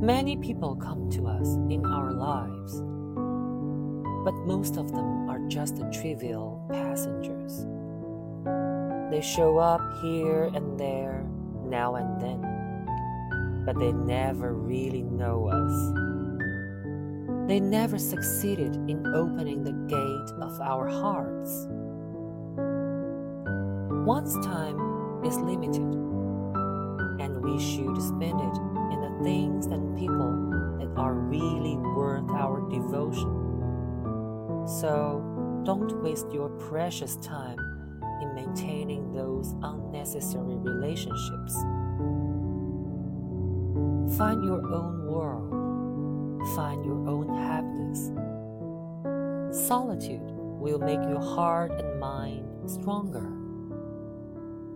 Many people come to us in our lives, but most of them are just trivial passengers. They show up here and there, now and then, but they never really know us. They never succeeded in opening the gate of our hearts. One's time is limited, and we should spend it So don't waste your precious time in maintaining those unnecessary relationships. Find your own world, find your own happiness. Solitude will make your heart and mind stronger,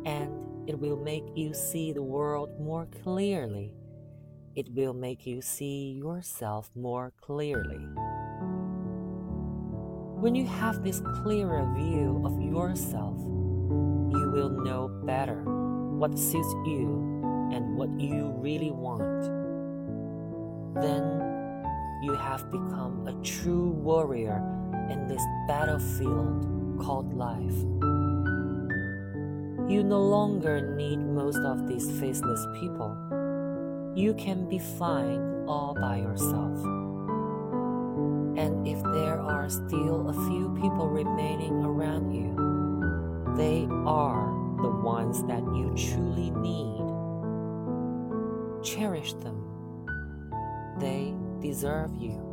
and it will make you see the world more clearly it will make you see yourself more clearly. When you have this clearer view of yourself, you will know better what suits you and what you really want. Then you have become a true warrior in this battlefield called life. You no longer need most of these faceless people you can be fine all by yourself. Still a few people remaining around you, they are the ones that you truly need. Cherish them. They deserve you.